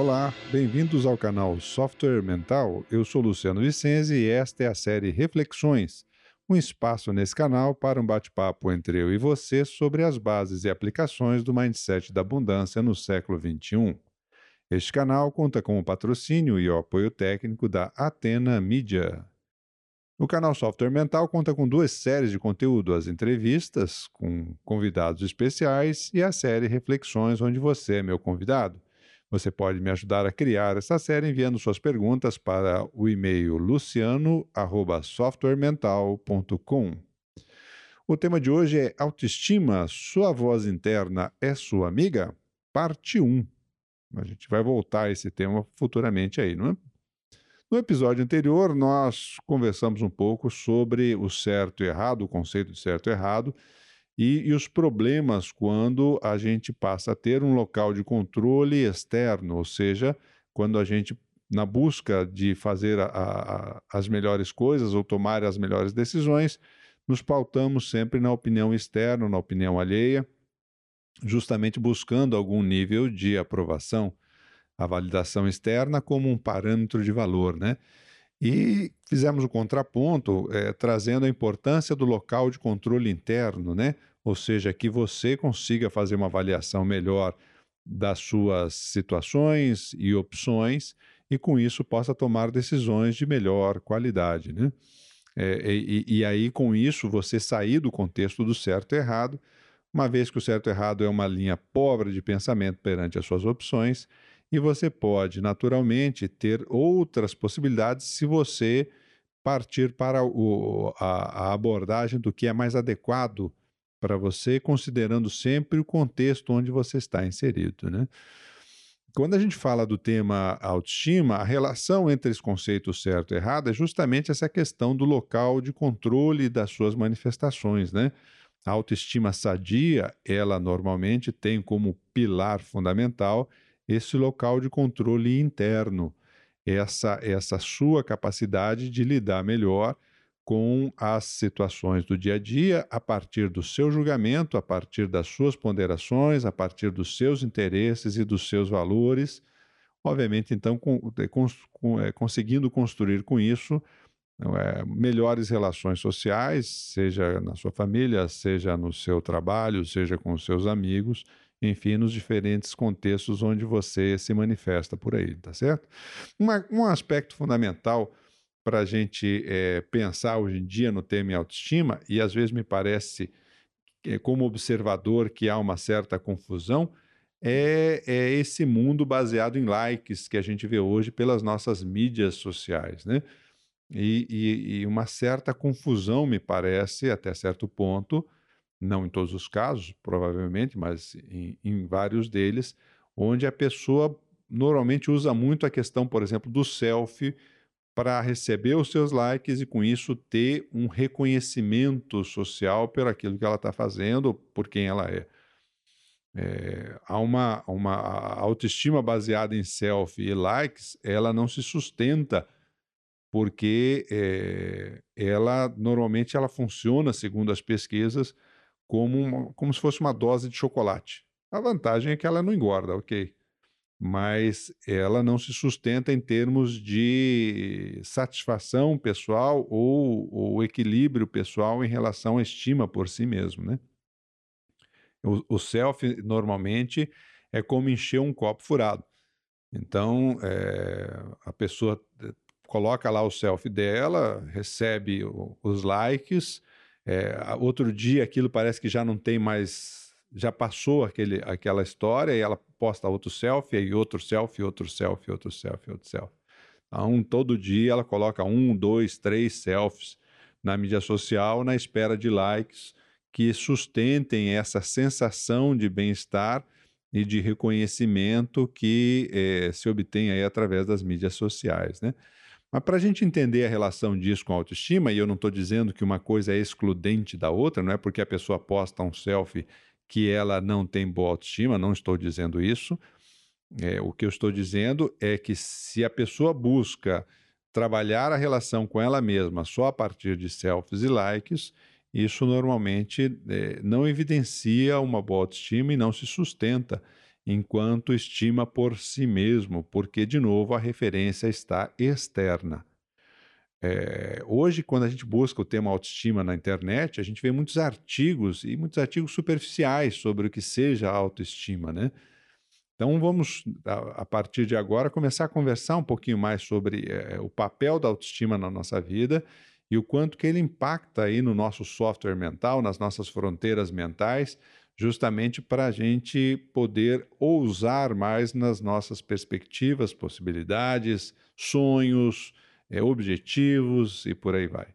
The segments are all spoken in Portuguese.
Olá, bem-vindos ao canal Software Mental. Eu sou Luciano Vicenzi e esta é a série Reflexões, um espaço nesse canal para um bate-papo entre eu e você sobre as bases e aplicações do mindset da abundância no século XXI. Este canal conta com o patrocínio e o apoio técnico da Atena Media. O canal Software Mental conta com duas séries de conteúdo: as entrevistas com convidados especiais e a série Reflexões, onde você é meu convidado. Você pode me ajudar a criar essa série enviando suas perguntas para o e-mail luciano@softwaremental.com. O tema de hoje é autoestima, sua voz interna é sua amiga? Parte 1. A gente vai voltar a esse tema futuramente aí, não é? No episódio anterior, nós conversamos um pouco sobre o certo e errado, o conceito de certo e errado, e, e, os problemas quando a gente passa a ter um local de controle externo, ou seja, quando a gente, na busca de fazer a, a, as melhores coisas ou tomar as melhores decisões, nos pautamos sempre na opinião externa, na opinião alheia, justamente buscando algum nível de aprovação a validação externa como um parâmetro de valor, né? E fizemos o contraponto é, trazendo a importância do local de controle interno, né? Ou seja, que você consiga fazer uma avaliação melhor das suas situações e opções e com isso possa tomar decisões de melhor qualidade, né? É, e, e aí com isso você sair do contexto do certo e errado, uma vez que o certo e errado é uma linha pobre de pensamento perante as suas opções e você pode, naturalmente, ter outras possibilidades se você partir para o, a, a abordagem do que é mais adequado para você, considerando sempre o contexto onde você está inserido. Né? Quando a gente fala do tema autoestima, a relação entre esse conceito certo e errado é justamente essa questão do local de controle das suas manifestações. Né? A autoestima sadia, ela normalmente tem como pilar fundamental esse local de controle interno, essa, essa sua capacidade de lidar melhor com as situações do dia a dia a partir do seu julgamento, a partir das suas ponderações, a partir dos seus interesses e dos seus valores. Obviamente, então, com, com, é, conseguindo construir com isso é, melhores relações sociais, seja na sua família, seja no seu trabalho, seja com os seus amigos, enfim, nos diferentes contextos onde você se manifesta por aí, tá certo? Uma, um aspecto fundamental para a gente é, pensar hoje em dia no tema autoestima, e às vezes me parece, é, como observador, que há uma certa confusão, é, é, esse mundo baseado em likes que a gente vê hoje pelas nossas mídias sociais, né? E, e, e uma certa confusão, me parece, até certo ponto, não em todos os casos, provavelmente, mas em, em vários deles, onde a pessoa normalmente usa muito a questão, por exemplo, do selfie para receber os seus likes e com isso ter um reconhecimento social por aquilo que ela está fazendo, por quem ela é. é. há uma, uma autoestima baseada em selfie e likes, ela não se sustenta porque é, ela normalmente ela funciona, segundo as pesquisas, como, uma, como se fosse uma dose de chocolate. A vantagem é que ela não engorda, ok? Mas ela não se sustenta em termos de satisfação pessoal ou, ou equilíbrio pessoal em relação à estima por si mesmo, né? O, o self, normalmente, é como encher um copo furado. Então, é, a pessoa eh, coloca lá o selfie dela, recebe os likes, é, outro dia aquilo parece que já não tem mais, já passou aquele, aquela história e ela posta outro selfie, e outro selfie, outro selfie, outro selfie, outro selfie. Então, todo dia ela coloca um, dois, três selfies na mídia social na espera de likes que sustentem essa sensação de bem-estar e de reconhecimento que eh, se obtém aí através das mídias sociais, né? Mas para a gente entender a relação disso com a autoestima, e eu não estou dizendo que uma coisa é excludente da outra, não é porque a pessoa posta um selfie que ela não tem boa autoestima, não estou dizendo isso. É, o que eu estou dizendo é que se a pessoa busca trabalhar a relação com ela mesma só a partir de selfies e likes, isso normalmente é, não evidencia uma boa autoestima e não se sustenta enquanto estima por si mesmo, porque, de novo, a referência está externa. É, hoje, quando a gente busca o tema autoestima na internet, a gente vê muitos artigos e muitos artigos superficiais sobre o que seja autoestima, né? Então, vamos, a, a partir de agora, começar a conversar um pouquinho mais sobre é, o papel da autoestima na nossa vida e o quanto que ele impacta aí no nosso software mental, nas nossas fronteiras mentais, justamente para a gente poder ousar mais nas nossas perspectivas, possibilidades, sonhos, é, objetivos e por aí vai.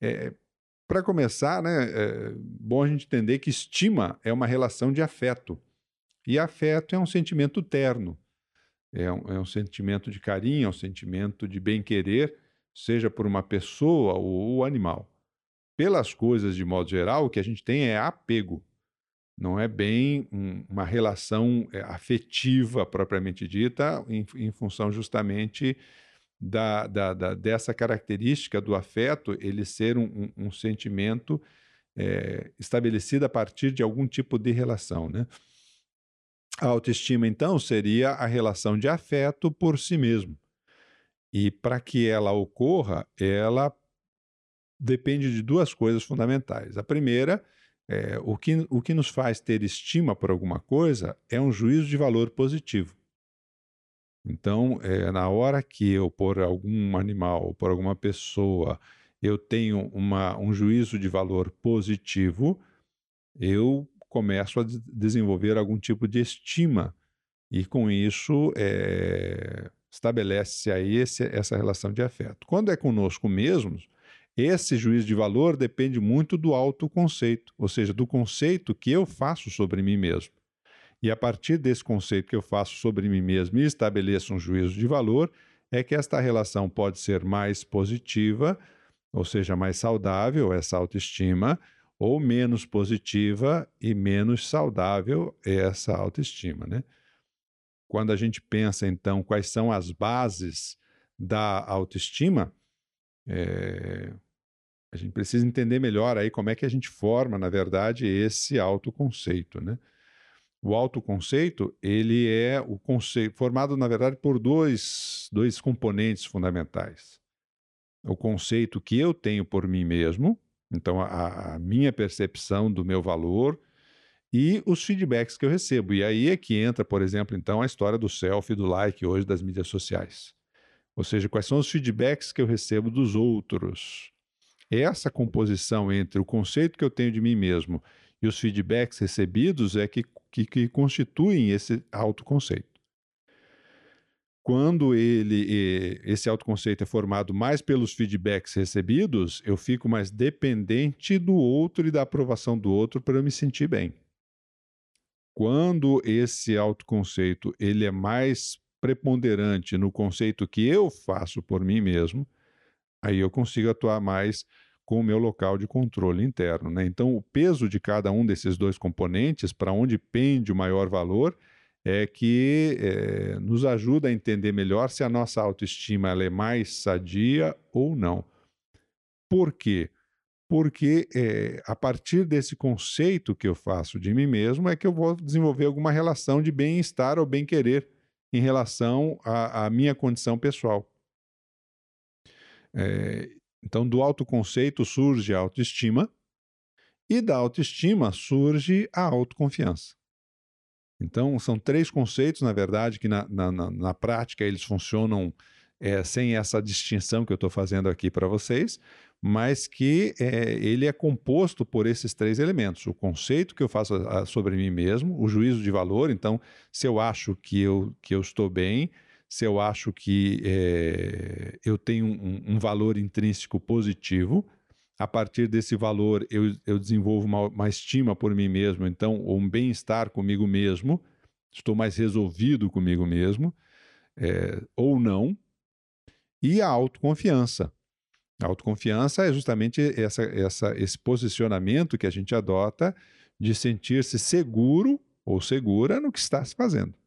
É, para começar, né, é bom a gente entender que estima é uma relação de afeto. E afeto é um sentimento terno, é um, é um sentimento de carinho, é um sentimento de bem-querer, seja por uma pessoa ou animal. Pelas coisas, de modo geral, o que a gente tem é apego. Não é bem um, uma relação é, afetiva propriamente dita, em, em função justamente da, da, da, dessa característica do afeto, ele ser um, um, um sentimento é, estabelecido a partir de algum tipo de relação. Né? A autoestima, então, seria a relação de afeto por si mesmo. E para que ela ocorra, ela depende de duas coisas fundamentais. A primeira, é, o, que, o que nos faz ter estima por alguma coisa é um juízo de valor positivo. Então, é, na hora que eu, por algum animal, por alguma pessoa, eu tenho uma, um juízo de valor positivo, eu começo a desenvolver algum tipo de estima. E com isso, é, estabelece aí esse, essa relação de afeto. Quando é conosco mesmos, esse juízo de valor depende muito do autoconceito, ou seja, do conceito que eu faço sobre mim mesmo. E a partir desse conceito que eu faço sobre mim mesmo e estabeleço um juízo de valor, é que esta relação pode ser mais positiva, ou seja, mais saudável, essa autoestima, ou menos positiva e menos saudável, essa autoestima. Né? Quando a gente pensa, então, quais são as bases da autoestima, é... a gente precisa entender melhor aí como é que a gente forma, na verdade, esse autoconceito. Né? O autoconceito, ele é o conceito formado, na verdade, por dois, dois componentes fundamentais. O conceito que eu tenho por mim mesmo, então a, a minha percepção do meu valor e os feedbacks que eu recebo. E aí é que entra, por exemplo, então a história do selfie, do like hoje das mídias sociais. Ou seja, quais são os feedbacks que eu recebo dos outros. Essa composição entre o conceito que eu tenho de mim mesmo e os feedbacks recebidos é que que, que constituem esse autoconceito. Quando ele, esse autoconceito é formado mais pelos feedbacks recebidos, eu fico mais dependente do outro e da aprovação do outro para eu me sentir bem. Quando esse autoconceito ele é mais preponderante no conceito que eu faço por mim mesmo, aí eu consigo atuar mais com o meu local de controle interno. Né? Então, o peso de cada um desses dois componentes, para onde pende o maior valor, é que é, nos ajuda a entender melhor se a nossa autoestima é mais sadia ou não. Por quê? Porque é, a partir desse conceito que eu faço de mim mesmo é que eu vou desenvolver alguma relação de bem-estar ou bem-querer em relação à, à minha condição pessoal. É, então, do autoconceito surge a autoestima, e da autoestima surge a autoconfiança. Então, são três conceitos, na verdade, que na, na, na prática eles funcionam é, sem essa distinção que eu estou fazendo aqui para vocês, mas que é, ele é composto por esses três elementos: o conceito que eu faço a, sobre mim mesmo, o juízo de valor. Então, se eu acho que eu, que eu estou bem, se eu acho que é, eu tenho um, um, valor intrínseco positivo, a partir desse valor eu, eu desenvolvo uma, uma, estima por mim mesmo, então, um bem-estar comigo mesmo, estou mais resolvido comigo mesmo, é, ou não, e a autoconfiança. A autoconfiança é justamente essa, essa, esse posicionamento que a gente adota de sentir-se seguro ou segura no que está se fazendo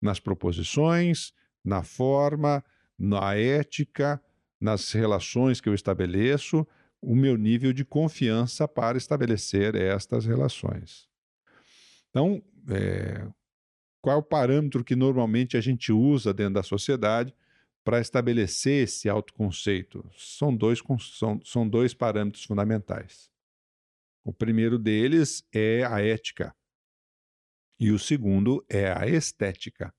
nas proposições, na forma, na ética, nas relações que eu estabeleço, o meu nível de confiança para estabelecer estas relações. Então, é, Qual é o parâmetro que normalmente a gente usa dentro da sociedade para estabelecer esse autoconceito? São dois, são, são dois parâmetros fundamentais. O primeiro deles é a ética e o segundo é a estética.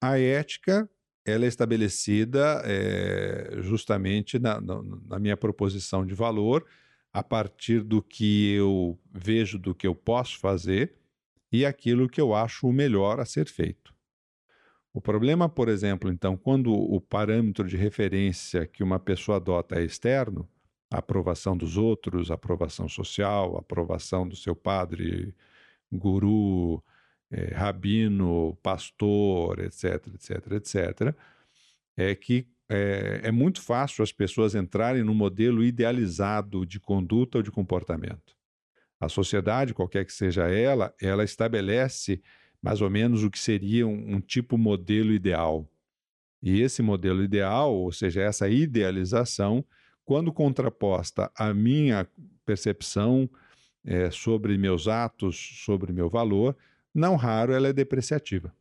A ética ela é estabelecida é, justamente na, na, minha proposição de valor, a partir do que eu vejo, do que eu posso fazer e aquilo que eu acho o melhor a ser feito. O problema, por exemplo, então, quando o parâmetro de referência que uma pessoa adota é externo, a aprovação dos outros, a aprovação social, a aprovação do seu padre, guru, é, rabino, pastor, etc, etc, etc, é que é, é muito fácil as pessoas entrarem no modelo idealizado de conduta ou de comportamento. A sociedade, qualquer que seja ela, ela estabelece mais ou menos o que seria um, um tipo modelo ideal. E esse modelo ideal, ou seja, essa idealização, quando contraposta à minha percepção é, sobre meus atos, sobre meu valor, não raro ela é depreciativa.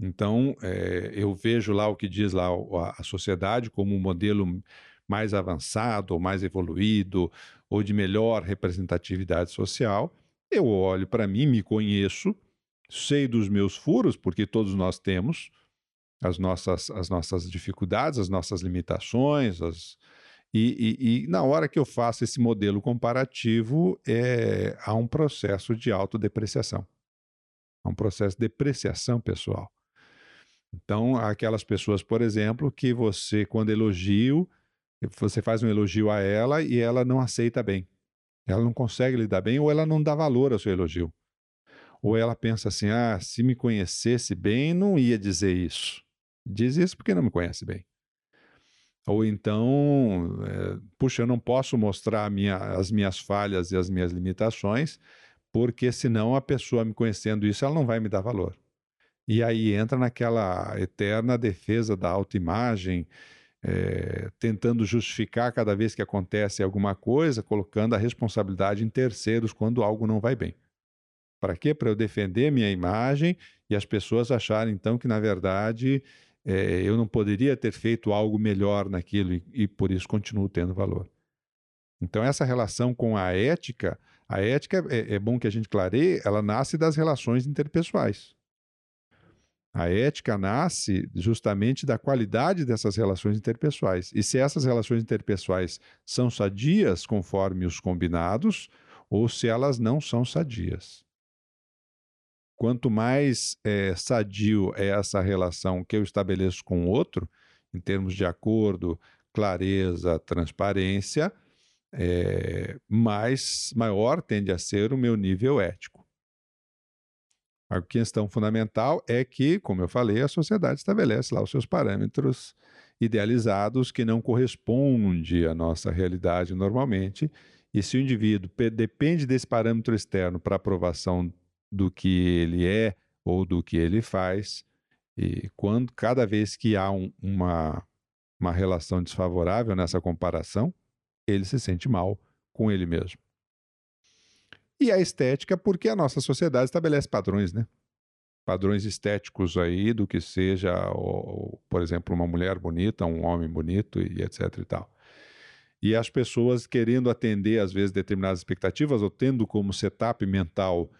Então, é, eu vejo lá o que diz lá a, a sociedade como um modelo mais avançado, ou mais evoluído, ou de melhor representatividade social. Eu olho para mim, me conheço, sei dos meus furos, porque todos nós temos as nossas, as nossas dificuldades, as nossas limitações, as, e, e, e, na hora que eu faço esse modelo comparativo, é, há um processo de autodepreciação. Há um processo de depreciação pessoal. Então, aquelas pessoas, por exemplo, que você, quando elogio, você faz um elogio a ela e ela não aceita bem. Ela não consegue lidar bem ou ela não dá valor ao seu elogio. Ou ela pensa assim: ah, se me conhecesse bem, não ia dizer isso. Diz isso porque não me conhece bem. Ou então, é, puxa, eu não posso mostrar minha, as minhas falhas e as minhas limitações, porque senão a pessoa me conhecendo isso, ela não vai me dar valor. E aí entra naquela eterna defesa da autoimagem, é, tentando justificar cada vez que acontece alguma coisa, colocando a responsabilidade em terceiros quando algo não vai bem. Para quê? Para eu defender minha imagem e as pessoas acharem então que, na verdade, é, eu não poderia ter feito algo melhor naquilo e, e por isso continuo tendo valor. Então, essa relação com a ética, a ética é, é bom que a gente clareie, ela nasce das relações interpessoais. A ética nasce justamente da qualidade dessas relações interpessoais. E se essas relações interpessoais são sadias conforme os combinados, ou se elas não são sadias. Quanto mais é, sadio é essa relação que eu estabeleço com o outro, em termos de acordo, clareza, transparência, é, mais maior tende a ser o meu nível ético. A questão fundamental é que, como eu falei, a sociedade estabelece lá os seus parâmetros idealizados que não correspondem à nossa realidade normalmente. E se o indivíduo depende desse parâmetro externo para aprovação do que ele é ou do que ele faz. E quando cada vez que há um, uma, uma relação desfavorável nessa comparação, ele se sente mal com ele mesmo. E a estética, porque a nossa sociedade estabelece padrões, né? Padrões estéticos aí do que seja, ou, por exemplo, uma mulher bonita, um homem bonito e etc e tal. E as pessoas querendo atender, às vezes, determinadas expectativas ou tendo como setup mental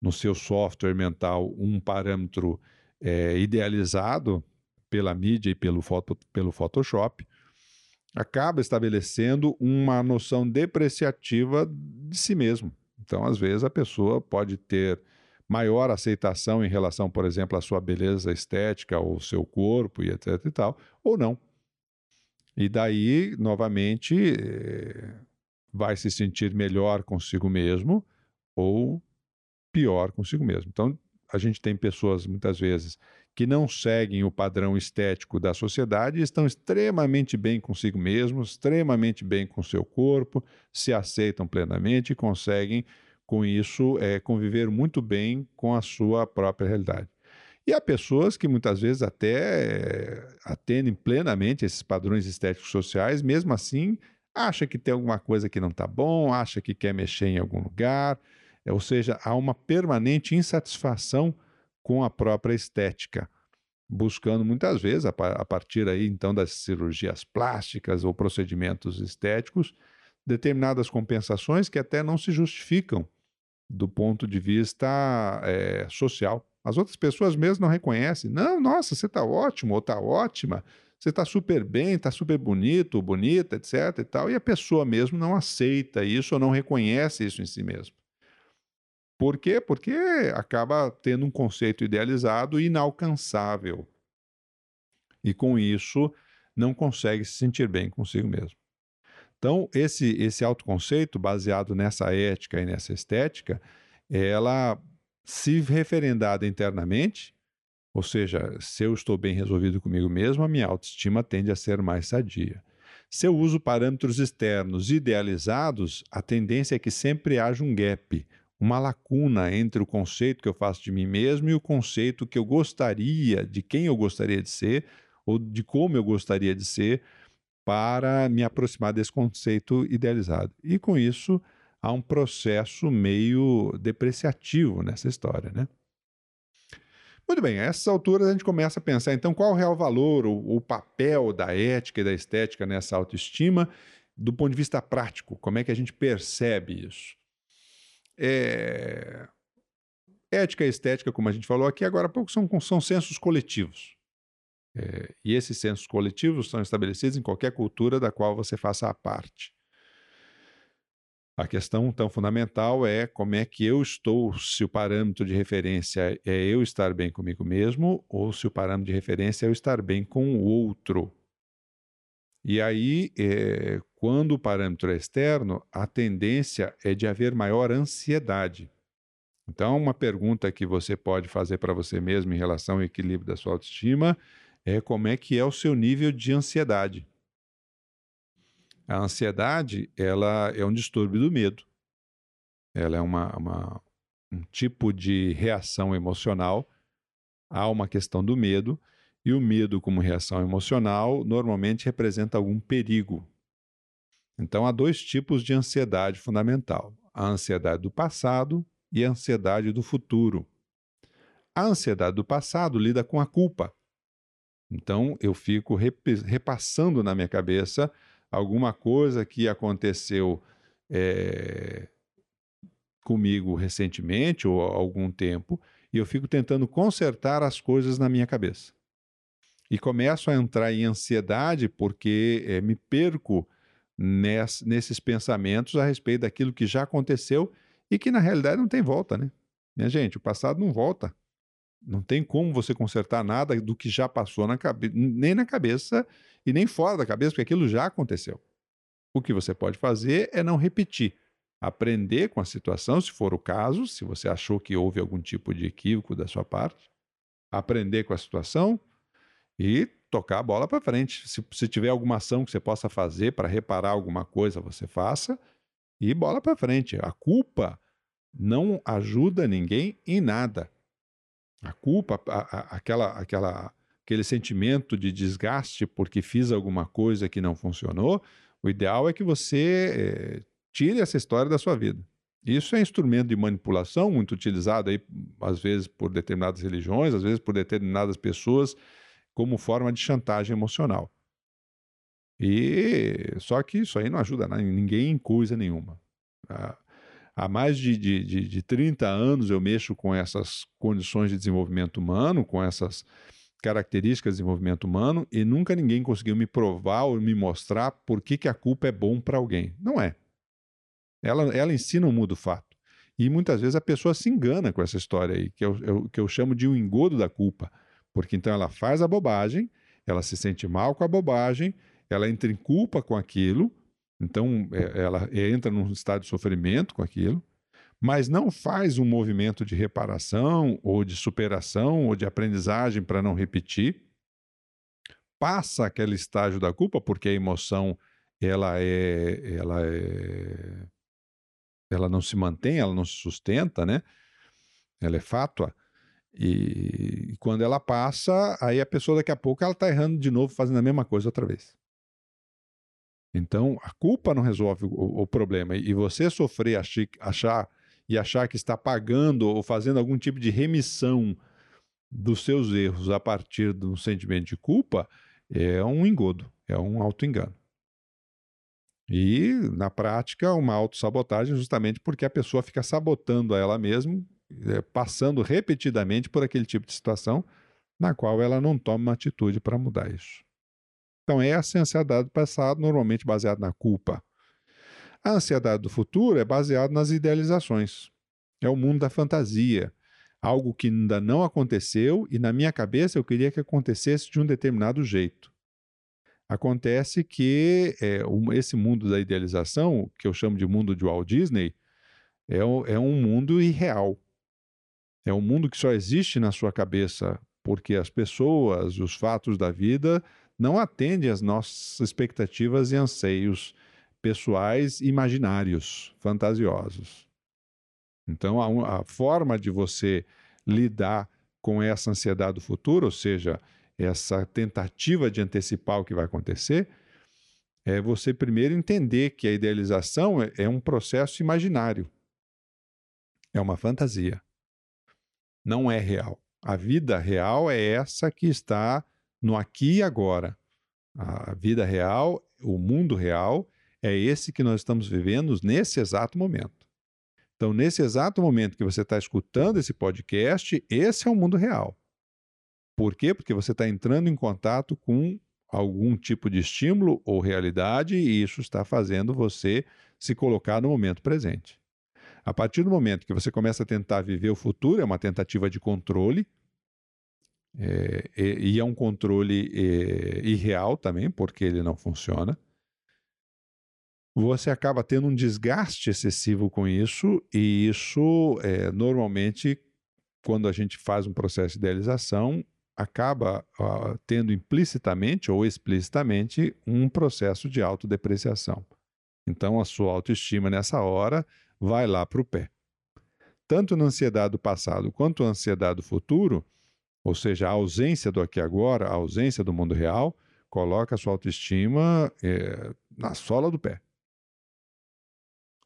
no seu software mental um parâmetro é, idealizado pela mídia e pelo, foto, pelo Photoshop, acaba estabelecendo uma noção depreciativa de si mesmo. Então, às vezes, a pessoa pode ter maior aceitação em relação, por exemplo, à sua beleza estética ou seu corpo e etc e tal, ou não. E daí, novamente, eh, vai se sentir melhor consigo mesmo ou pior consigo mesmo. Então, a gente tem pessoas, muitas vezes, que não seguem o padrão estético da sociedade e estão extremamente bem consigo mesmos, extremamente bem com seu corpo, se aceitam plenamente e conseguem, com isso, é, conviver muito bem com a sua própria realidade. E há pessoas que muitas vezes até atendem plenamente esses padrões estéticos sociais, mesmo assim, acha que tem alguma coisa que não está bom, acha que quer mexer em algum lugar, ou seja, há uma permanente insatisfação com a própria estética, buscando muitas vezes, a, a partir aí então das cirurgias plásticas ou procedimentos estéticos, determinadas compensações que até não se justificam do ponto de vista é, social. As outras pessoas mesmo não reconhecem. Não, nossa, você está ótimo ou está ótima, você está super bem, está super bonito, bonita, etc. E, tal, e a pessoa mesmo não aceita isso ou não reconhece isso em si mesmo. Por quê? Porque acaba tendo um conceito idealizado e inalcançável. E com isso não consegue se sentir bem consigo mesmo. Então, esse, esse autoconceito, baseado nessa ética e nessa estética, ela, se referendada internamente, ou seja, se eu estou bem resolvido comigo mesmo, a minha autoestima tende a ser mais sadia. Se eu uso parâmetros externos idealizados, a tendência é que sempre haja um gap, uma lacuna entre o conceito que eu faço de mim mesmo e o conceito que eu gostaria, de quem eu gostaria de ser, ou de como eu gostaria de ser, para me aproximar desse conceito idealizado. E com isso, há um processo meio depreciativo nessa história, né? Muito bem, a essas alturas a gente começa a pensar, então, qual é o real valor, o, o papel da ética e da estética nessa autoestima, do ponto de vista prático, como é que a gente percebe isso? É... Ética e estética, como a gente falou aqui agora há pouco, são, são sensos coletivos. É, e esses sensos coletivos são estabelecidos em qualquer cultura da qual você faça a parte. A questão tão fundamental é como é que eu estou, se o parâmetro de referência é eu estar bem comigo mesmo, ou se o parâmetro de referência é eu estar bem com o outro. E aí, é, quando o parâmetro é externo, a tendência é de haver maior ansiedade. Então, uma pergunta que você pode fazer para você mesmo em relação ao equilíbrio da sua autoestima é como é que é o seu nível de ansiedade. A ansiedade, ela é um distúrbio do medo. Ela é uma, uma um tipo de reação emocional a uma questão do medo e o medo, como reação emocional, normalmente representa algum perigo. Então, há dois tipos de ansiedade fundamental: a ansiedade do passado e a ansiedade do futuro. A ansiedade do passado lida com a culpa. Então, eu fico repassando na minha cabeça alguma coisa que aconteceu é, comigo recentemente ou há algum tempo, e eu fico tentando consertar as coisas na minha cabeça e começo a entrar em ansiedade porque é, me perco ness, nesses pensamentos a respeito daquilo que já aconteceu e que na realidade não tem volta, né? Minha gente, o passado não volta. Não tem como você consertar nada do que já passou na cabeça, nem na cabeça e nem fora da cabeça, porque aquilo já aconteceu. O que você pode fazer é não repetir. Aprender com a situação, se for o caso, se você achou que houve algum tipo de equívoco da sua parte, aprender com a situação, e tocar a bola para frente. Se, se tiver alguma ação que você possa fazer para reparar alguma coisa, você faça e bola para frente. A culpa não ajuda ninguém em nada. A culpa, a, a, aquela, aquela, aquele sentimento de desgaste porque fiz alguma coisa que não funcionou, o ideal é que você é, tire essa história da sua vida. Isso é instrumento de manipulação muito utilizado aí, às vezes por determinadas religiões, às vezes por determinadas pessoas como forma de chantagem emocional. E só que isso aí não ajuda ninguém em coisa nenhuma. Há mais de, de, de, de 30 anos eu mexo com essas condições de desenvolvimento humano, com essas características de desenvolvimento humano, e nunca ninguém conseguiu me provar ou me mostrar por que, que a culpa é bom para alguém. Não é. Ela, ela ensina um mudo fato. E muitas vezes a pessoa se engana com essa história aí, que eu, eu, que eu chamo de um engodo da culpa. Porque então ela faz a bobagem, ela se sente mal com a bobagem, ela entra em culpa com aquilo, então é, ela entra num estado de sofrimento com aquilo, mas não faz um movimento de reparação ou de superação ou de aprendizagem para não repetir. Passa aquele estágio da culpa porque a emoção ela é ela é ela não se mantém, ela não se sustenta, né? Ela é fátua. E, quando ela passa, aí a pessoa daqui a pouco ela está errando de novo, fazendo a mesma coisa outra vez. Então, a culpa não resolve o, o problema. E você sofrer, achar, achar e achar que está pagando ou fazendo algum tipo de remissão dos seus erros a partir do sentimento de culpa é um engodo, é um auto-engano. E, na prática, uma autossabotagem justamente porque a pessoa fica sabotando a ela mesma, é, passando repetidamente por aquele tipo de situação na qual ela não toma uma atitude para mudar isso. Então, essa é a ansiedade do passado, normalmente baseada na culpa. A ansiedade do futuro é baseada nas idealizações. É o mundo da fantasia. Algo que ainda não aconteceu e, na minha cabeça, eu queria que acontecesse de um determinado jeito. Acontece que é, esse mundo da idealização, que eu chamo de mundo de Walt Disney, é, é um mundo irreal. É um mundo que só existe na sua cabeça porque as pessoas, os fatos da vida não atendem às nossas expectativas e anseios pessoais imaginários, fantasiosos. Então, a, a forma de você lidar com essa ansiedade do futuro, ou seja, essa tentativa de antecipar o que vai acontecer, é você primeiro entender que a idealização é, é um processo imaginário. É uma fantasia. Não é real. A vida real é essa que está no aqui e agora. A vida real, o mundo real, é esse que nós estamos vivendo nesse exato momento. Então, nesse exato momento que você está escutando esse podcast, esse é o mundo real. Por quê? Porque você está entrando em contato com algum tipo de estímulo ou realidade e isso está fazendo você se colocar no momento presente. A partir do momento que você começa a tentar viver o futuro, é uma tentativa de controle, é, e, e, é um controle é, irreal também, porque ele não funciona. Você acaba tendo um desgaste excessivo com isso, e isso é, normalmente, quando a gente faz um processo de idealização, acaba tendo implicitamente ou explicitamente um processo de autodepreciação. Então, a sua autoestima nessa hora vai lá para o pé. Tanto na ansiedade do passado quanto na ansiedade do futuro, ou seja, a ausência do aqui agora, a ausência do mundo real, coloca a sua autoestima é, na sola do pé.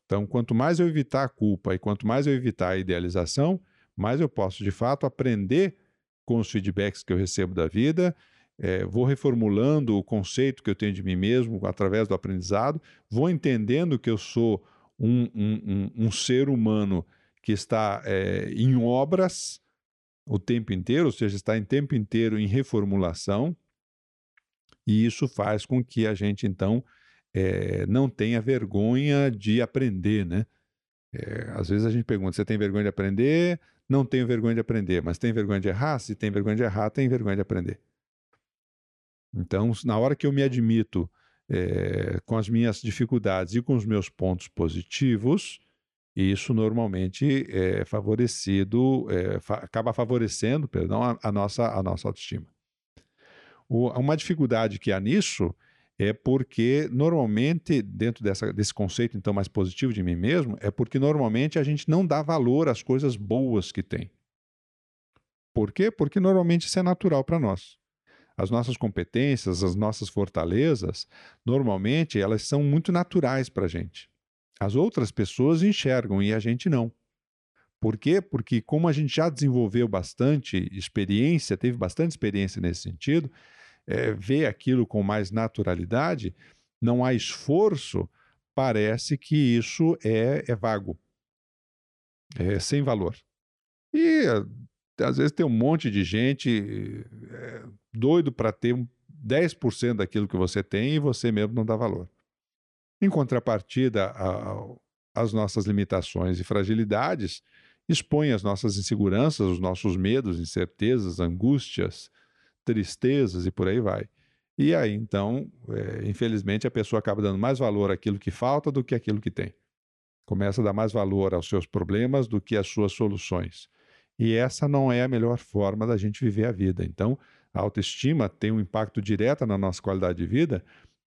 Então, quanto mais eu evitar a culpa e quanto mais eu evitar a idealização, mais eu posso, de fato, aprender com os feedbacks que eu recebo da vida, é, vou reformulando o conceito que eu tenho de mim mesmo através do aprendizado, vou entendendo que eu sou um, um, um, ser humano que está é, em obras o tempo inteiro, ou seja, está em tempo inteiro em reformulação, e isso faz com que a gente, então, é, não tenha vergonha de aprender, né? É, às vezes a gente pergunta: você tem vergonha de aprender? Não tenho vergonha de aprender, mas tem vergonha de errar? Se tem vergonha de errar, tem vergonha de aprender. Então, na hora que eu me admito é, com as minhas dificuldades e com os meus pontos positivos, isso normalmente é favorecido, é, fa acaba favorecendo, perdão, a, a, nossa, a nossa autoestima. O, uma dificuldade que há nisso é porque normalmente, dentro dessa, desse conceito então mais positivo de mim mesmo, é porque normalmente a gente não dá valor às coisas boas que tem. Por quê? Porque normalmente isso é natural para nós. As nossas competências, as nossas fortalezas, normalmente elas são muito naturais para a gente. As outras pessoas enxergam e a gente não. Por quê? Porque, como a gente já desenvolveu bastante experiência, teve bastante experiência nesse sentido, é, vê aquilo com mais naturalidade, não há esforço, parece que isso é, é vago, é sem valor. E às vezes tem um monte de gente é, doido para ter 10% daquilo que você tem e você mesmo não dá valor. Em contrapartida, as nossas limitações e fragilidades expõem as nossas inseguranças, os nossos medos, incertezas, angústias, tristezas e por aí vai. E aí, então, é, infelizmente, a pessoa acaba dando mais valor àquilo que falta do que àquilo que tem. Começa a dar mais valor aos seus problemas do que às suas soluções. E essa não é a melhor forma da gente viver a vida. Então, a autoestima tem um impacto direto na nossa qualidade de vida,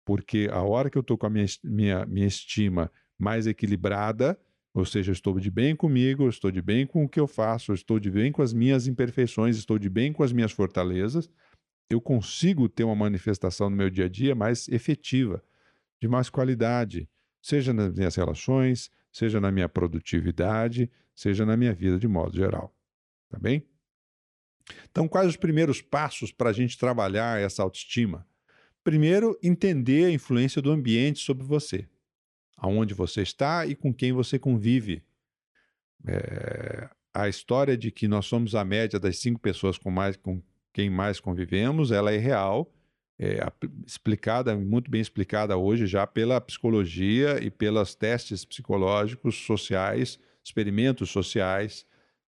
porque a hora que eu estou com a minha, minha, minha estima mais equilibrada, ou seja, eu estou de bem comigo, eu estou de bem com o que eu faço, eu estou de bem com as minhas imperfeições, estou de bem com as minhas fortalezas, eu consigo ter uma manifestação no meu dia a dia mais efetiva, de mais qualidade, seja nas minhas relações, seja na minha produtividade, seja na minha vida de modo geral. Tá bem? Então, quais os primeiros passos para a gente trabalhar essa autoestima? Primeiro, entender a influência do ambiente sobre você, aonde você está e com quem você convive. É, a história de que nós somos a média das cinco pessoas com, mais, com quem mais convivemos, ela é real, é, explicada, muito bem explicada hoje já pela psicologia e pelos testes psicológicos sociais, experimentos sociais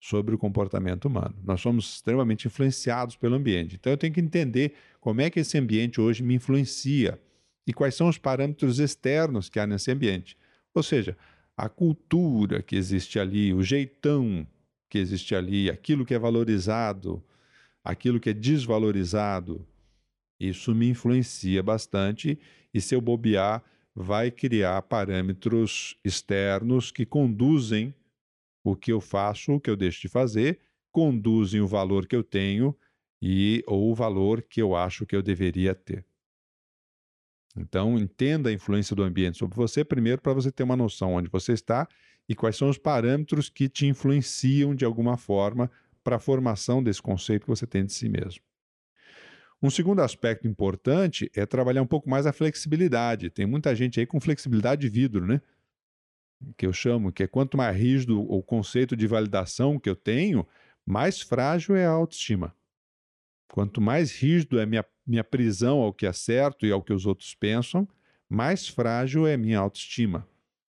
sobre o comportamento humano. Nós somos extremamente influenciados pelo ambiente. Então eu tenho que entender como é que esse ambiente hoje me influencia e quais são os parâmetros externos que há nesse ambiente. Ou seja, a cultura que existe ali, o jeitão que existe ali, aquilo que é valorizado, aquilo que é desvalorizado, isso me influencia bastante e se eu bobear, vai criar parâmetros externos que conduzem o que eu faço, o que eu deixo de fazer, conduzem o valor que eu tenho e ou o valor que eu acho que eu deveria ter. Então, entenda a influência do ambiente sobre você, primeiro, para você ter uma noção onde você está e quais são os parâmetros que te influenciam de alguma forma para a formação desse conceito que você tem de si mesmo. Um segundo aspecto importante é trabalhar um pouco mais a flexibilidade. Tem muita gente aí com flexibilidade de vidro, né? Que eu chamo, que é quanto mais rígido o conceito de validação que eu tenho, mais frágil é a autoestima. Quanto mais rígido é minha, minha prisão ao que é certo e ao que os outros pensam, mais frágil é minha autoestima.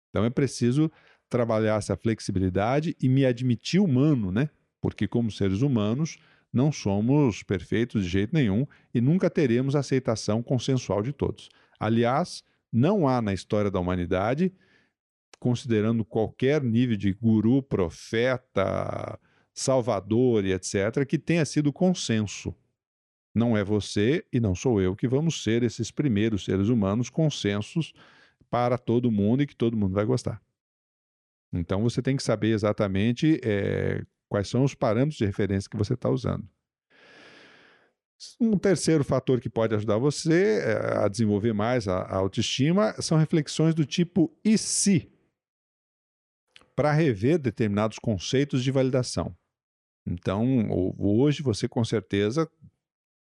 Então é preciso trabalhar essa flexibilidade e me admitir humano, né? Porque como seres humanos não somos perfeitos de jeito nenhum e nunca teremos aceitação consensual de todos. Aliás, não há na história da humanidade considerando qualquer nível de guru, profeta, salvador e etc., que tenha sido consenso. Não é você e não sou eu que vamos ser esses primeiros seres humanos consensos para todo mundo e que todo mundo vai gostar. Então você tem que saber exatamente é, quais são os parâmetros de referência que você está usando. Um terceiro fator que pode ajudar você eh, a desenvolver mais a, a autoestima são reflexões do tipo e se? Para rever determinados conceitos de validação. Então, hoje você com certeza,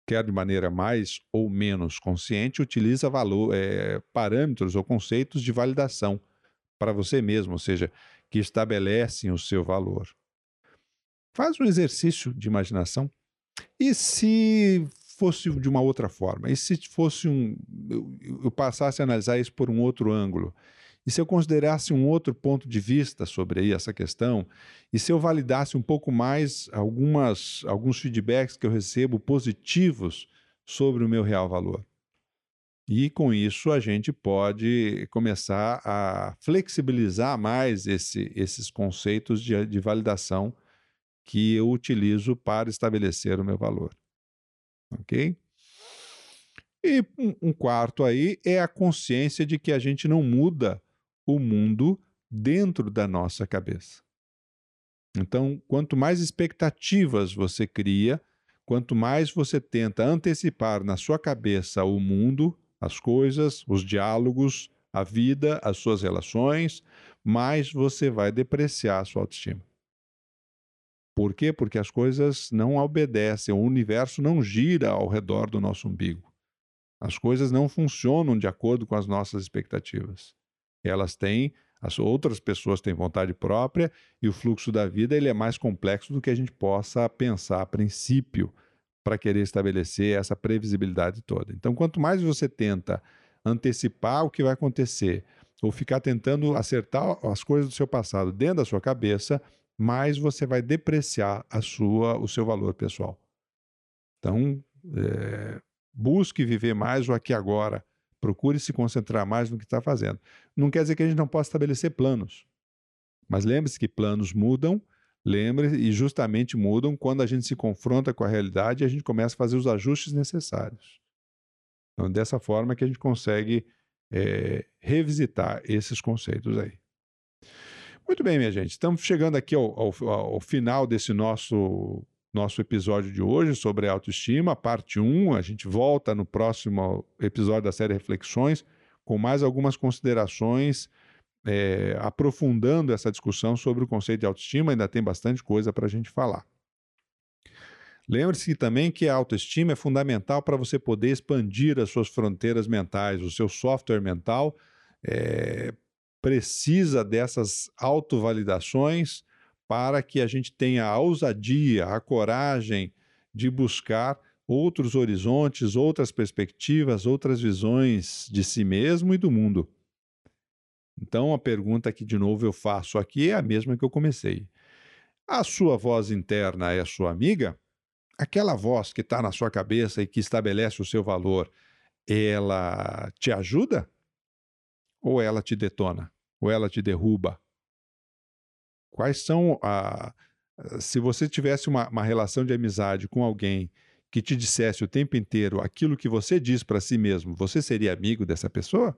quer de maneira mais ou menos consciente, utiliza valor, é, parâmetros ou conceitos de validação para você mesmo, ou seja, que estabelecem o seu valor. Faz um exercício de imaginação. E se fosse de uma outra forma? E se fosse um. Eu, eu passasse a analisar isso por um outro ângulo? E se eu considerasse um outro ponto de vista sobre essa questão, e se eu validasse um pouco mais algumas, alguns feedbacks que eu recebo positivos sobre o meu real valor? E com isso a gente pode começar a flexibilizar mais esse, esses conceitos de, de validação que eu utilizo para estabelecer o meu valor. Ok? E um quarto aí é a consciência de que a gente não muda o mundo dentro da nossa cabeça. Então, quanto mais expectativas você cria, quanto mais você tenta antecipar na sua cabeça o mundo, as coisas, os diálogos, a vida, as suas relações, mais você vai depreciar a sua autoestima. Por quê? Porque as coisas não obedecem, o universo não gira ao redor do nosso umbigo. As coisas não funcionam de acordo com as nossas expectativas. Elas têm, as outras pessoas têm vontade própria e o fluxo da vida ele é mais complexo do que a gente possa pensar a princípio para querer estabelecer essa previsibilidade toda. Então, quanto mais você tenta antecipar o que vai acontecer ou ficar tentando acertar as coisas do seu passado dentro da sua cabeça, mais você vai depreciar a sua, o seu valor pessoal. Então, é, busque viver mais o aqui agora, Procure se concentrar mais no que está fazendo. Não quer dizer que a gente não possa estabelecer planos. Mas lembre-se que planos mudam, lembre e justamente mudam quando a gente se confronta com a realidade e a gente começa a fazer os ajustes necessários. Então, dessa forma que a gente consegue é, revisitar esses conceitos aí. Muito bem, minha gente. Estamos chegando aqui ao, ao, ao final desse nosso nosso episódio de hoje sobre autoestima, parte 1. A gente volta no próximo episódio da série Reflexões com mais algumas considerações, é, aprofundando essa discussão sobre o conceito de autoestima, ainda tem bastante coisa para a gente falar. Lembre-se também que a autoestima é fundamental para você poder expandir as suas fronteiras mentais. O seu software mental é, precisa dessas autovalidações para que a gente tenha a ousadia, a coragem de buscar outros horizontes, outras perspectivas, outras visões de si mesmo e do mundo. Então, a pergunta que de novo eu faço aqui é a mesma que eu comecei. A sua voz interna é a sua amiga? aquela voz que está na sua cabeça e que estabelece o seu valor, ela te ajuda? Ou ela te detona? Ou ela te derruba? Quais são a. Se você tivesse uma, uma relação de amizade com alguém que te dissesse o tempo inteiro aquilo que você diz para si mesmo, você seria amigo dessa pessoa?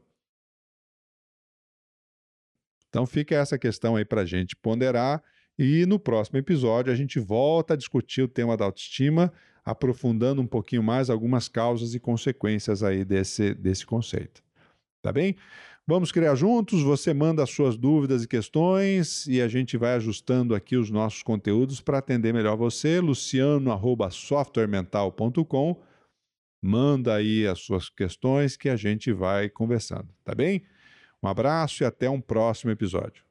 Então fica essa questão aí para a gente ponderar e no próximo episódio a gente volta a discutir o tema da autoestima, aprofundando um pouquinho mais algumas causas e consequências aí desse, desse conceito. Tá bem? Vamos criar juntos, você manda as suas dúvidas e questões e a gente vai ajustando aqui os nossos conteúdos para atender melhor você. luciano@softwaremental.com. Manda aí as suas questões que a gente vai conversando, tá bem? Um abraço e até um próximo episódio.